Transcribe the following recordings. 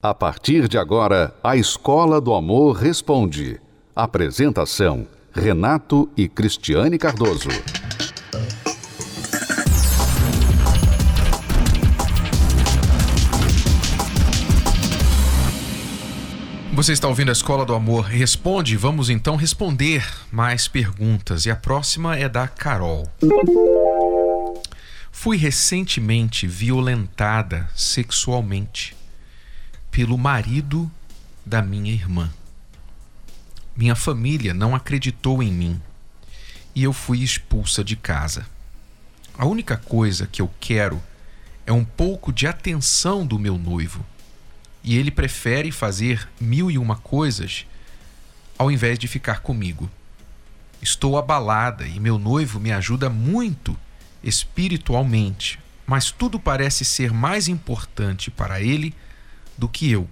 A partir de agora, a Escola do Amor Responde. Apresentação: Renato e Cristiane Cardoso. Você está ouvindo a Escola do Amor Responde? Vamos então responder mais perguntas. E a próxima é da Carol. Fui recentemente violentada sexualmente pelo marido da minha irmã. Minha família não acreditou em mim e eu fui expulsa de casa. A única coisa que eu quero é um pouco de atenção do meu noivo e ele prefere fazer mil e uma coisas ao invés de ficar comigo. Estou abalada e meu noivo me ajuda muito espiritualmente, mas tudo parece ser mais importante para ele do que eu.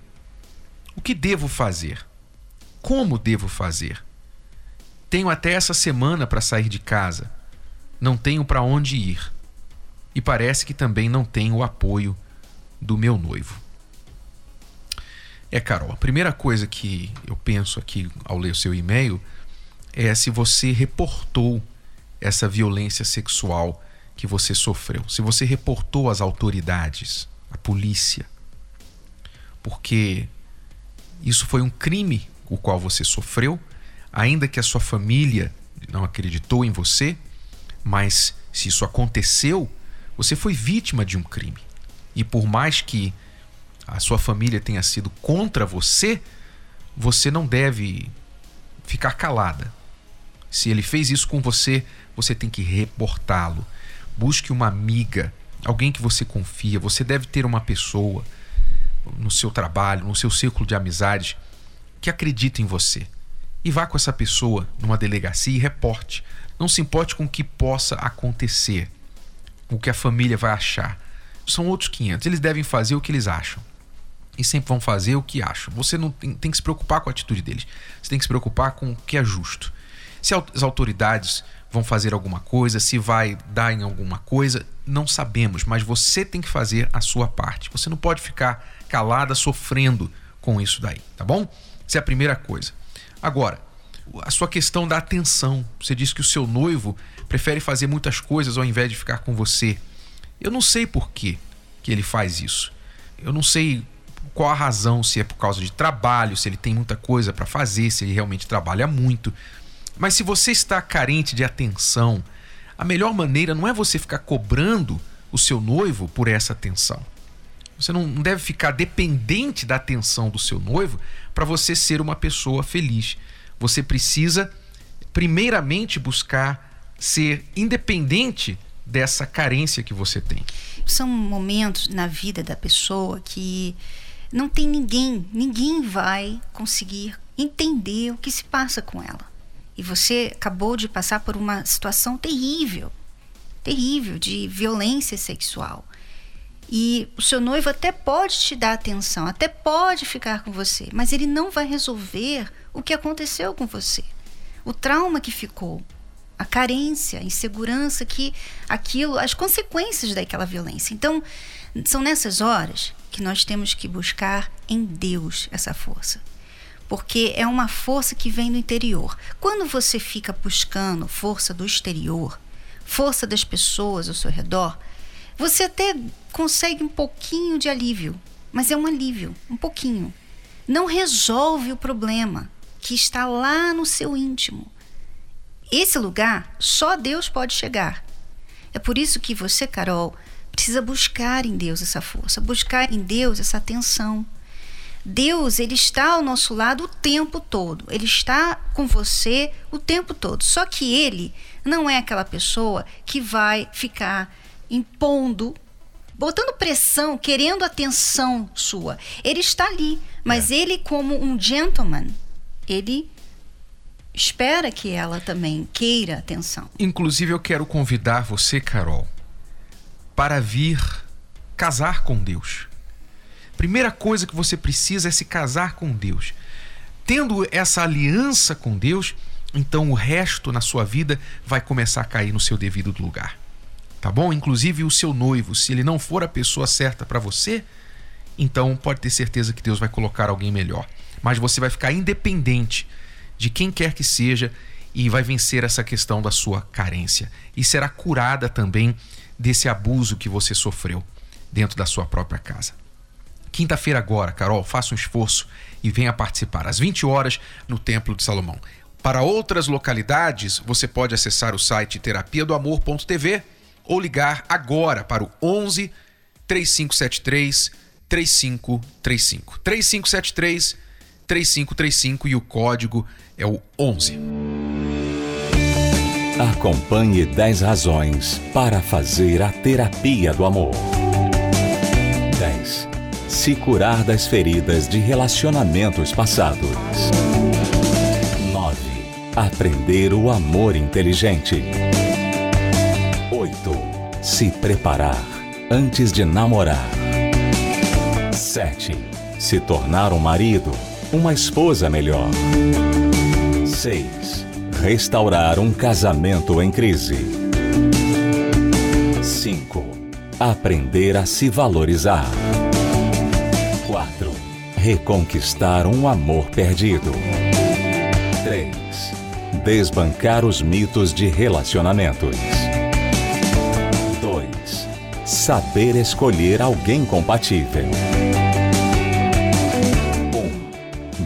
O que devo fazer? Como devo fazer? Tenho até essa semana para sair de casa. Não tenho para onde ir. E parece que também não tenho o apoio do meu noivo. É, Carol, a primeira coisa que eu penso aqui ao ler o seu e-mail é se você reportou essa violência sexual que você sofreu. Se você reportou às autoridades, à polícia, porque isso foi um crime o qual você sofreu, ainda que a sua família não acreditou em você, mas se isso aconteceu, você foi vítima de um crime. E por mais que a sua família tenha sido contra você, você não deve ficar calada. Se ele fez isso com você, você tem que reportá-lo. Busque uma amiga, alguém que você confia. Você deve ter uma pessoa no seu trabalho, no seu círculo de amizades, que acredita em você. E vá com essa pessoa numa delegacia e reporte. Não se importe com o que possa acontecer, o que a família vai achar. São outros 500. Eles devem fazer o que eles acham. E sempre vão fazer o que acham. Você não tem, tem que se preocupar com a atitude deles. Você tem que se preocupar com o que é justo. Se as autoridades vão fazer alguma coisa, se vai dar em alguma coisa, não sabemos, mas você tem que fazer a sua parte. Você não pode ficar calada sofrendo com isso daí, tá bom? Essa é a primeira coisa. Agora, a sua questão da atenção. Você disse que o seu noivo prefere fazer muitas coisas ao invés de ficar com você. Eu não sei por que, que ele faz isso. Eu não sei qual a razão, se é por causa de trabalho, se ele tem muita coisa para fazer, se ele realmente trabalha muito. Mas se você está carente de atenção, a melhor maneira não é você ficar cobrando o seu noivo por essa atenção. Você não deve ficar dependente da atenção do seu noivo para você ser uma pessoa feliz. Você precisa, primeiramente, buscar ser independente dessa carência que você tem. São momentos na vida da pessoa que não tem ninguém, ninguém vai conseguir entender o que se passa com ela. E você acabou de passar por uma situação terrível, terrível de violência sexual. E o seu noivo até pode te dar atenção, até pode ficar com você, mas ele não vai resolver o que aconteceu com você. O trauma que ficou, a carência, a insegurança que aquilo, as consequências daquela violência. Então, são nessas horas que nós temos que buscar em Deus essa força. Porque é uma força que vem do interior. Quando você fica buscando força do exterior, força das pessoas ao seu redor, você até consegue um pouquinho de alívio, mas é um alívio, um pouquinho. Não resolve o problema que está lá no seu íntimo. Esse lugar só Deus pode chegar. É por isso que você, Carol, precisa buscar em Deus essa força, buscar em Deus essa atenção. Deus, ele está ao nosso lado o tempo todo. Ele está com você o tempo todo. Só que ele não é aquela pessoa que vai ficar impondo, botando pressão, querendo atenção sua. Ele está ali, mas é. ele, como um gentleman, ele espera que ela também queira atenção. Inclusive, eu quero convidar você, Carol, para vir casar com Deus. Primeira coisa que você precisa é se casar com Deus. Tendo essa aliança com Deus, então o resto na sua vida vai começar a cair no seu devido lugar tá bom? Inclusive o seu noivo, se ele não for a pessoa certa para você, então pode ter certeza que Deus vai colocar alguém melhor. Mas você vai ficar independente de quem quer que seja e vai vencer essa questão da sua carência. E será curada também desse abuso que você sofreu dentro da sua própria casa. Quinta-feira agora, Carol, faça um esforço e venha participar às 20 horas no Templo de Salomão. Para outras localidades, você pode acessar o site terapia do amor.tv ou ligar agora para o 11 3573 3535. 3573 3535 e o código é o 11. Acompanhe 10 razões para fazer a terapia do amor. 10. Se curar das feridas de relacionamentos passados. 9. Aprender o amor inteligente. 8. Se preparar antes de namorar. 7. Se tornar um marido, uma esposa melhor. 6. Restaurar um casamento em crise. 5. Aprender a se valorizar. 4. Reconquistar um amor perdido. 3. Desbancar os mitos de relacionamentos. 2. Saber escolher alguém compatível.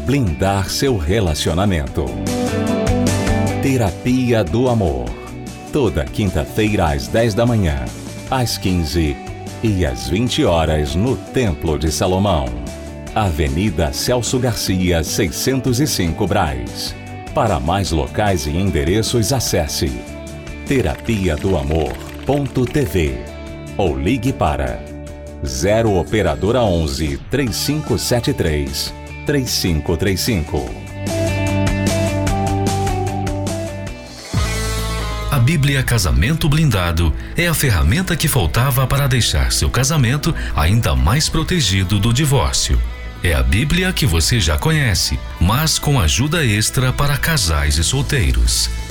blindar seu relacionamento. Terapia do Amor. Toda quinta-feira às 10 da manhã, às 15 e às 20 horas no Templo de Salomão. Avenida Celso Garcia, 605 Braz. Para mais locais e endereços, acesse terapia do amor.tv ou ligue para 0 operadora 11 3573 3535. A Bíblia Casamento Blindado é a ferramenta que faltava para deixar seu casamento ainda mais protegido do divórcio. É a Bíblia que você já conhece, mas com ajuda extra para casais e solteiros.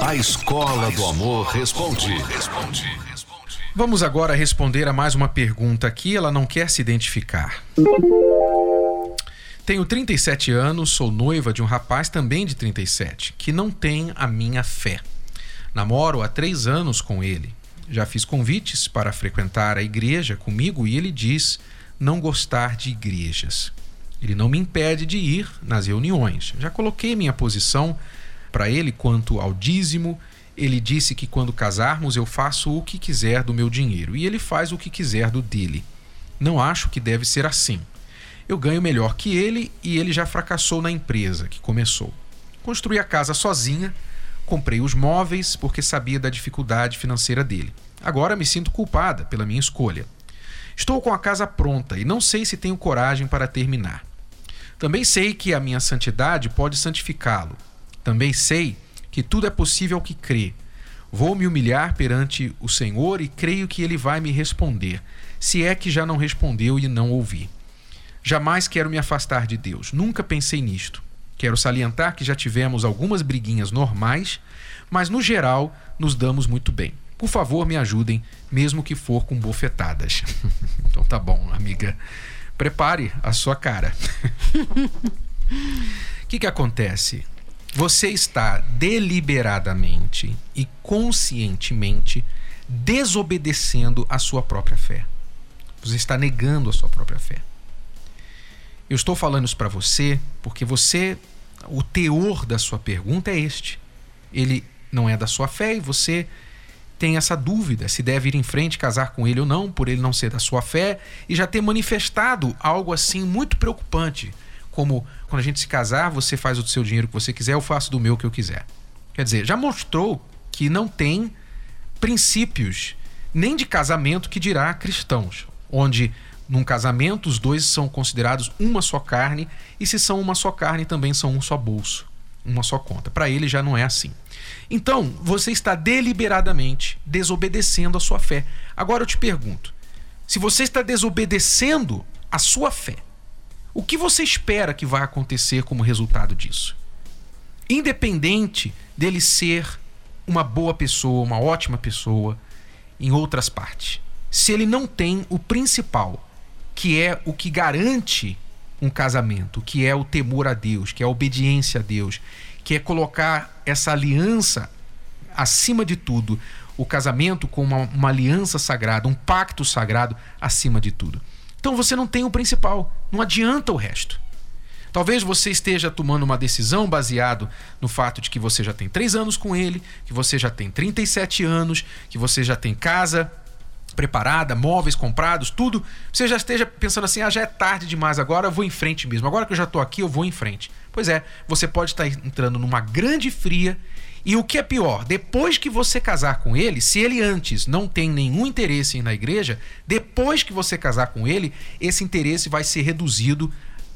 A Escola do Amor responde. Vamos agora responder a mais uma pergunta aqui. Ela não quer se identificar. Tenho 37 anos, sou noiva de um rapaz também de 37, que não tem a minha fé. Namoro há três anos com ele. Já fiz convites para frequentar a igreja comigo e ele diz não gostar de igrejas. Ele não me impede de ir nas reuniões. Já coloquei minha posição para ele quanto ao dízimo. Ele disse que quando casarmos eu faço o que quiser do meu dinheiro e ele faz o que quiser do dele. Não acho que deve ser assim. Eu ganho melhor que ele e ele já fracassou na empresa que começou. Construí a casa sozinha, comprei os móveis porque sabia da dificuldade financeira dele. Agora me sinto culpada pela minha escolha. Estou com a casa pronta e não sei se tenho coragem para terminar. Também sei que a minha santidade pode santificá-lo, também sei que tudo é possível ao que crê. Vou me humilhar perante o Senhor e creio que ele vai me responder, se é que já não respondeu e não ouvi. Jamais quero me afastar de Deus, nunca pensei nisto. Quero salientar que já tivemos algumas briguinhas normais, mas no geral nos damos muito bem. Por favor, me ajudem, mesmo que for com bofetadas. então tá bom, amiga. Prepare a sua cara. O que, que acontece? Você está deliberadamente e conscientemente desobedecendo a sua própria fé. Você está negando a sua própria fé. Eu estou falando isso para você porque você, o teor da sua pergunta é este. Ele não é da sua fé e você tem essa dúvida se deve ir em frente casar com ele ou não, por ele não ser da sua fé e já ter manifestado algo assim muito preocupante como quando a gente se casar, você faz o seu dinheiro que você quiser, eu faço do meu que eu quiser. Quer dizer, já mostrou que não tem princípios nem de casamento que dirá cristãos, onde Num casamento, os dois são considerados uma só carne, e se são uma só carne, também são um só bolso, uma só conta. Para ele já não é assim. Então, você está deliberadamente desobedecendo a sua fé. Agora eu te pergunto: se você está desobedecendo a sua fé, o que você espera que vai acontecer como resultado disso? Independente dele ser uma boa pessoa, uma ótima pessoa, em outras partes. Se ele não tem o principal, que é o que garante um casamento, que é o temor a Deus, que é a obediência a Deus, que é colocar essa aliança acima de tudo, o casamento com uma, uma aliança sagrada, um pacto sagrado acima de tudo. Então você não tem o principal, não adianta o resto. Talvez você esteja tomando uma decisão baseado no fato de que você já tem três anos com ele, que você já tem 37 anos, que você já tem casa preparada, móveis comprados, tudo. Você já esteja pensando assim: ah, já é tarde demais agora, eu vou em frente mesmo. Agora que eu já estou aqui, eu vou em frente. Pois é, você pode estar entrando numa grande fria. E o que é pior, depois que você casar com ele, se ele antes não tem nenhum interesse na igreja, depois que você casar com ele, esse interesse vai ser reduzido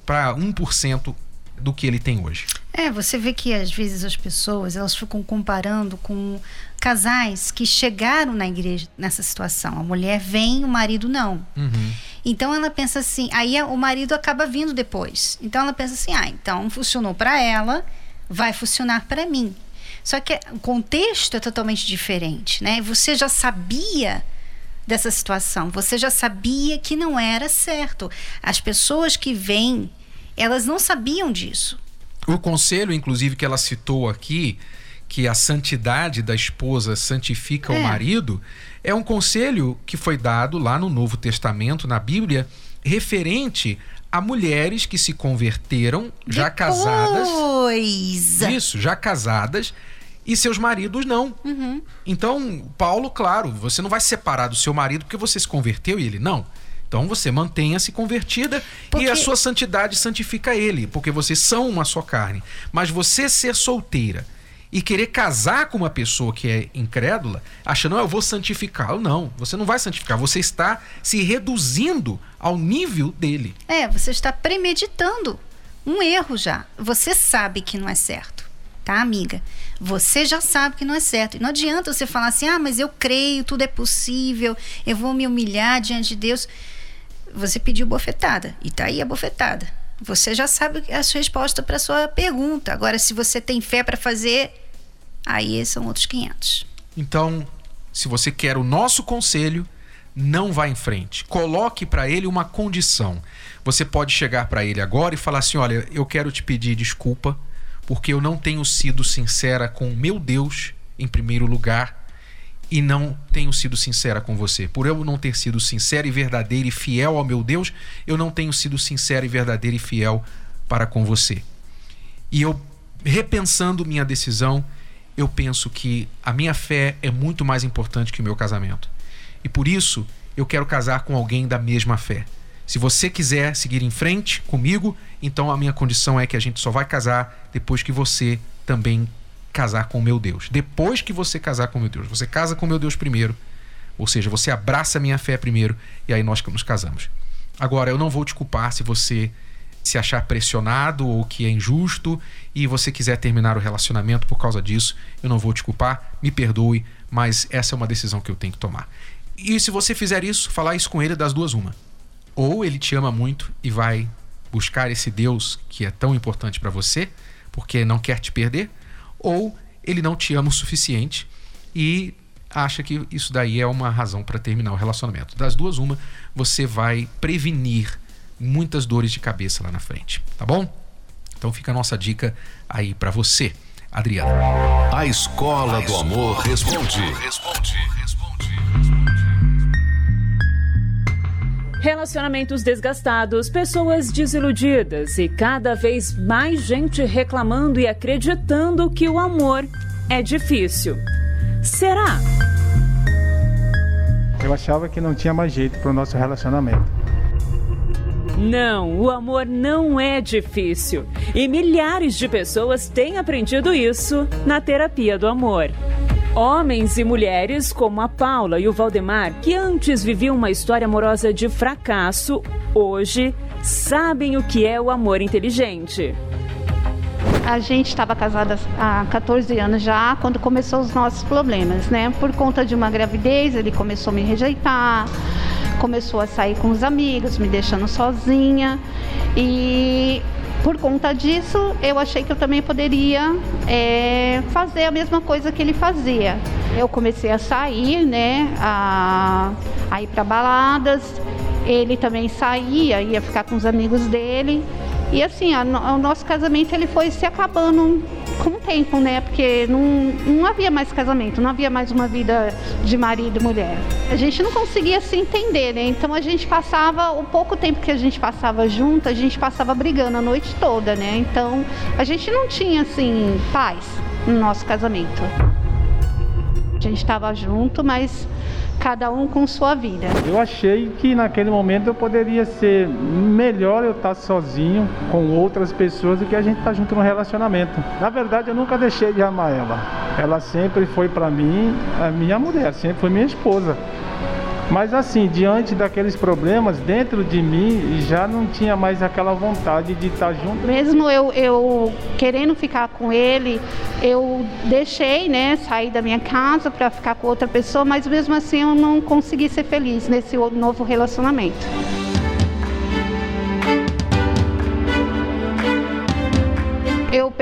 para 1% do que ele tem hoje. É, você vê que às vezes as pessoas elas ficam comparando com casais que chegaram na igreja nessa situação. A mulher vem, o marido não. Uhum. Então ela pensa assim, aí o marido acaba vindo depois. Então ela pensa assim, ah, então funcionou para ela, vai funcionar para mim. Só que o contexto é totalmente diferente, né? Você já sabia dessa situação. Você já sabia que não era certo. As pessoas que vêm, elas não sabiam disso. O conselho, inclusive, que ela citou aqui, que a santidade da esposa santifica é. o marido, é um conselho que foi dado lá no Novo Testamento, na Bíblia, referente a mulheres que se converteram já Depois. casadas. Isso, já casadas e seus maridos não. Uhum. Então, Paulo, claro, você não vai separar do seu marido porque você se converteu e ele não. Então você mantenha-se convertida porque... e a sua santidade santifica ele, porque vocês são uma só carne. Mas você ser solteira e querer casar com uma pessoa que é incrédula, achando, não, eu vou santificá-lo. Não, você não vai santificar, você está se reduzindo ao nível dele. É, você está premeditando um erro já. Você sabe que não é certo, tá, amiga? Você já sabe que não é certo. E não adianta você falar assim, ah, mas eu creio, tudo é possível, eu vou me humilhar diante de Deus você pediu bofetada e tá aí a bofetada. Você já sabe a sua resposta para sua pergunta. Agora, se você tem fé para fazer, aí são outros 500. Então, se você quer o nosso conselho, não vá em frente. Coloque para ele uma condição. Você pode chegar para ele agora e falar assim: Olha, eu quero te pedir desculpa porque eu não tenho sido sincera com o meu Deus em primeiro lugar e não tenho sido sincera com você. Por eu não ter sido sincera e verdadeira e fiel ao meu Deus, eu não tenho sido sincera e verdadeira e fiel para com você. E eu, repensando minha decisão, eu penso que a minha fé é muito mais importante que o meu casamento. E por isso, eu quero casar com alguém da mesma fé. Se você quiser seguir em frente comigo, então a minha condição é que a gente só vai casar depois que você também casar com o meu Deus. Depois que você casar com o meu Deus, você casa com o meu Deus primeiro. Ou seja, você abraça a minha fé primeiro e aí nós nos casamos. Agora, eu não vou te culpar se você se achar pressionado ou que é injusto e você quiser terminar o relacionamento por causa disso, eu não vou te culpar, me perdoe, mas essa é uma decisão que eu tenho que tomar. E se você fizer isso, falar isso com ele das duas uma. Ou ele te ama muito e vai buscar esse Deus que é tão importante para você, porque não quer te perder, ou ele não te ama o suficiente e acha que isso daí é uma razão para terminar o relacionamento. Das duas, uma, você vai prevenir muitas dores de cabeça lá na frente, tá bom? Então fica a nossa dica aí para você, Adriana. A Escola do Amor. Responde, responde. Relacionamentos desgastados, pessoas desiludidas e cada vez mais gente reclamando e acreditando que o amor é difícil. Será? Eu achava que não tinha mais jeito para o nosso relacionamento. Não, o amor não é difícil. E milhares de pessoas têm aprendido isso na terapia do amor. Homens e mulheres como a Paula e o Valdemar, que antes viviam uma história amorosa de fracasso, hoje sabem o que é o amor inteligente. A gente estava casada há 14 anos já, quando começou os nossos problemas, né? Por conta de uma gravidez, ele começou a me rejeitar, começou a sair com os amigos, me deixando sozinha. E por conta disso, eu achei que eu também poderia é, fazer a mesma coisa que ele fazia. Eu comecei a sair, né, a, a ir para baladas. Ele também saía, ia ficar com os amigos dele. E assim, a, o nosso casamento ele foi se acabando com o tempo, né? Porque não, não havia mais casamento, não havia mais uma vida de marido e mulher. A gente não conseguia se entender, né? Então a gente passava, o pouco tempo que a gente passava junto, a gente passava brigando a noite toda, né? Então a gente não tinha, assim, paz no nosso casamento. A gente estava junto, mas cada um com sua vida. Eu achei que naquele momento eu poderia ser melhor eu estar sozinho com outras pessoas do que a gente estar junto no relacionamento. Na verdade, eu nunca deixei de amar ela. Ela sempre foi para mim a minha mulher, sempre foi minha esposa. Mas assim, diante daqueles problemas dentro de mim, já não tinha mais aquela vontade de estar junto. Mesmo eu, eu querendo ficar com ele, eu deixei, né, sair da minha casa para ficar com outra pessoa, mas mesmo assim eu não consegui ser feliz nesse novo relacionamento.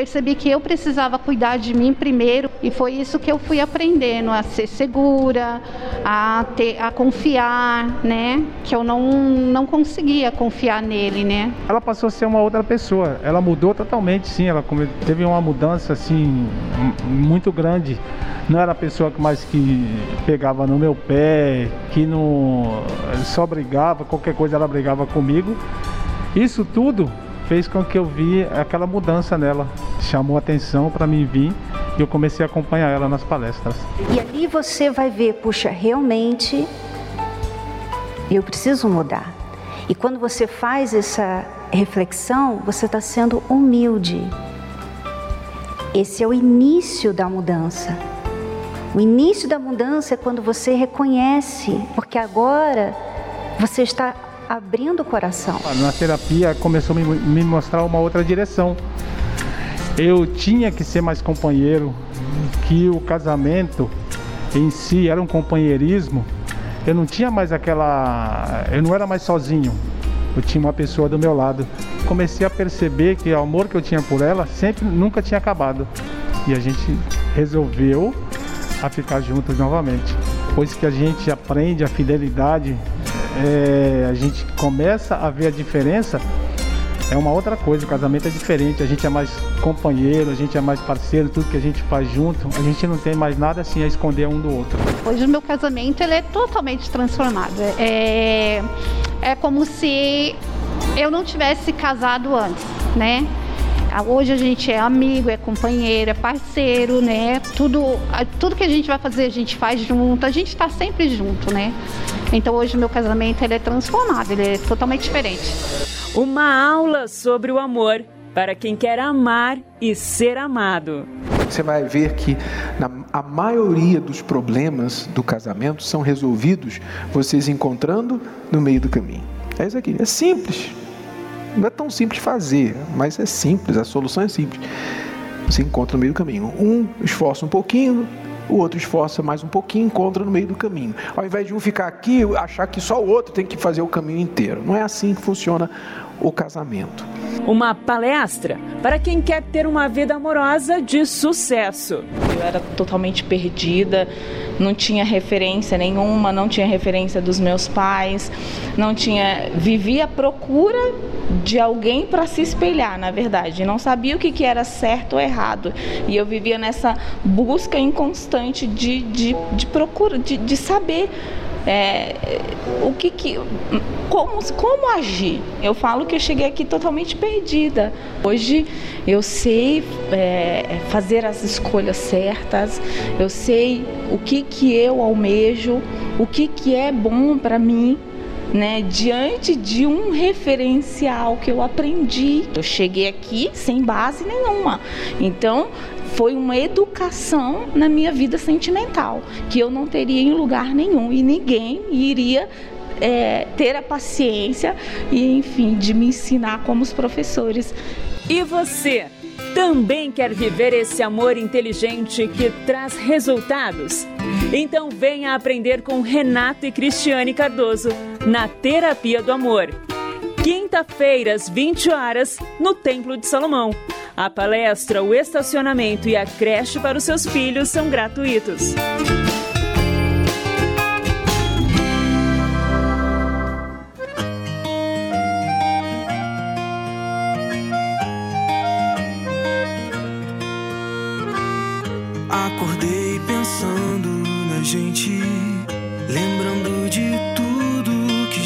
Percebi que eu precisava cuidar de mim primeiro e foi isso que eu fui aprendendo a ser segura, a ter, a confiar, né? Que eu não não conseguia confiar nele, né? Ela passou a ser uma outra pessoa. Ela mudou totalmente, sim. Ela teve uma mudança assim muito grande. Não era a pessoa que mais que pegava no meu pé, que não só brigava, qualquer coisa ela brigava comigo. Isso tudo fez com que eu vi aquela mudança nela. Chamou atenção para mim vir e eu comecei a acompanhar ela nas palestras. E ali você vai ver, puxa, realmente eu preciso mudar. E quando você faz essa reflexão, você está sendo humilde. Esse é o início da mudança. O início da mudança é quando você reconhece, porque agora você está abrindo o coração. Na terapia começou a me mostrar uma outra direção. Eu tinha que ser mais companheiro, que o casamento em si era um companheirismo. Eu não tinha mais aquela. Eu não era mais sozinho. Eu tinha uma pessoa do meu lado. Comecei a perceber que o amor que eu tinha por ela sempre nunca tinha acabado. E a gente resolveu a ficar juntos novamente. Pois que a gente aprende a fidelidade é, a gente começa a ver a diferença, é uma outra coisa. O casamento é diferente, a gente é mais companheiro, a gente é mais parceiro, tudo que a gente faz junto, a gente não tem mais nada assim a esconder um do outro. Hoje o meu casamento ele é totalmente transformado. É, é como se eu não tivesse casado antes, né? Hoje a gente é amigo, é companheiro, é parceiro, né? Tudo, tudo que a gente vai fazer a gente faz junto, a gente está sempre junto, né? Então hoje o meu casamento ele é transformado, ele é totalmente diferente. Uma aula sobre o amor para quem quer amar e ser amado. Você vai ver que na, a maioria dos problemas do casamento são resolvidos vocês encontrando no meio do caminho. É isso aqui, é simples. Não é tão simples fazer, mas é simples, a solução é simples. Você encontra no meio do caminho. Um esforça um pouquinho, o outro esforça mais um pouquinho, encontra no meio do caminho. Ao invés de um ficar aqui, achar que só o outro tem que fazer o caminho inteiro. Não é assim que funciona o casamento. Uma palestra para quem quer ter uma vida amorosa de sucesso. Eu era totalmente perdida, não tinha referência nenhuma, não tinha referência dos meus pais, não tinha. Vivia à procura de alguém para se espelhar, na verdade. Não sabia o que, que era certo ou errado. E eu vivia nessa busca inconstante de, de, de procura, de, de saber é, o que, que como, como agir. Eu falo que eu cheguei aqui totalmente perdida. Hoje eu sei é, fazer as escolhas certas, eu sei o que, que eu almejo, o que, que é bom para mim né, diante de um referencial que eu aprendi. Eu cheguei aqui sem base nenhuma. Então, foi uma educação na minha vida sentimental, que eu não teria em lugar nenhum e ninguém iria é, ter a paciência e, enfim, de me ensinar como os professores. E você? Também quer viver esse amor inteligente que traz resultados? Então venha aprender com Renato e Cristiane Cardoso na Terapia do Amor. Quinta-feira, às 20 horas, no Templo de Salomão. A palestra, o estacionamento e a creche para os seus filhos são gratuitos.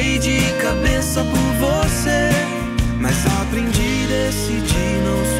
mergulhei de cabeça por você. Mas aprendi, decidi não sofrer,